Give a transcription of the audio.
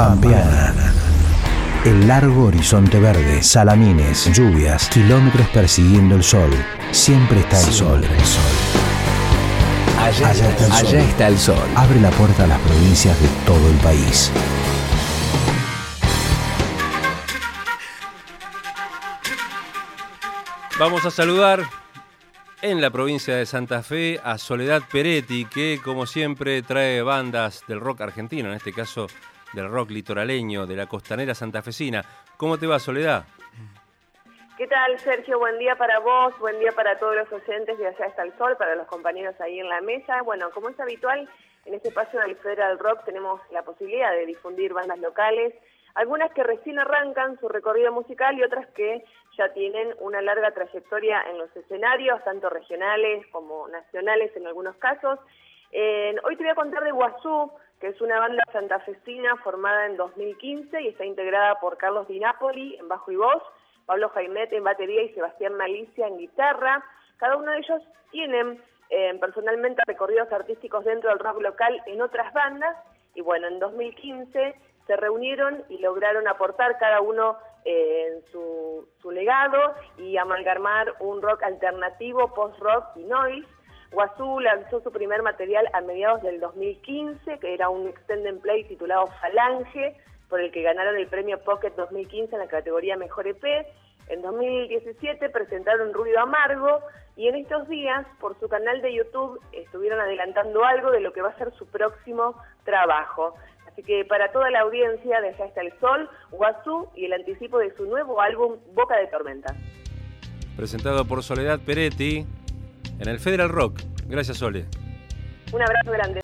Pampeana. El largo horizonte verde, salamines, lluvias, kilómetros persiguiendo el sol. Siempre está el sol. El sol. Allá, está el sol. Allá está el sol. Abre la puerta a las provincias de todo el país. Vamos a saludar en la provincia de Santa Fe a Soledad Peretti, que como siempre trae bandas del rock argentino, en este caso del rock litoraleño, de la costanera santafesina. ¿Cómo te va, Soledad? ¿Qué tal, Sergio? Buen día para vos, buen día para todos los oyentes de Allá está el Sol, para los compañeros ahí en la mesa. Bueno, como es habitual, en este espacio del Federal Rock tenemos la posibilidad de difundir bandas locales, algunas que recién arrancan su recorrido musical y otras que ya tienen una larga trayectoria en los escenarios, tanto regionales como nacionales en algunos casos. hoy te voy a contar de Guazú, que es una banda santafesina formada en 2015 y está integrada por Carlos Di Napoli en bajo y voz, Pablo Jaimet en batería y Sebastián Malicia en guitarra. Cada uno de ellos tienen eh, personalmente recorridos artísticos dentro del rock local en otras bandas y bueno, en 2015 se reunieron y lograron aportar cada uno eh, su, su legado y amalgamar un rock alternativo, post-rock y noise. Guazú lanzó su primer material a mediados del 2015, que era un extended play titulado Falange, por el que ganaron el premio Pocket 2015 en la categoría Mejor EP. En 2017 presentaron Ruido Amargo y en estos días por su canal de YouTube estuvieron adelantando algo de lo que va a ser su próximo trabajo. Así que para toda la audiencia de Allá está el Sol, Guazú y el anticipo de su nuevo álbum Boca de Tormenta. Presentado por Soledad Peretti en el Federal Rock. Gracias, Sole. Un abrazo grande.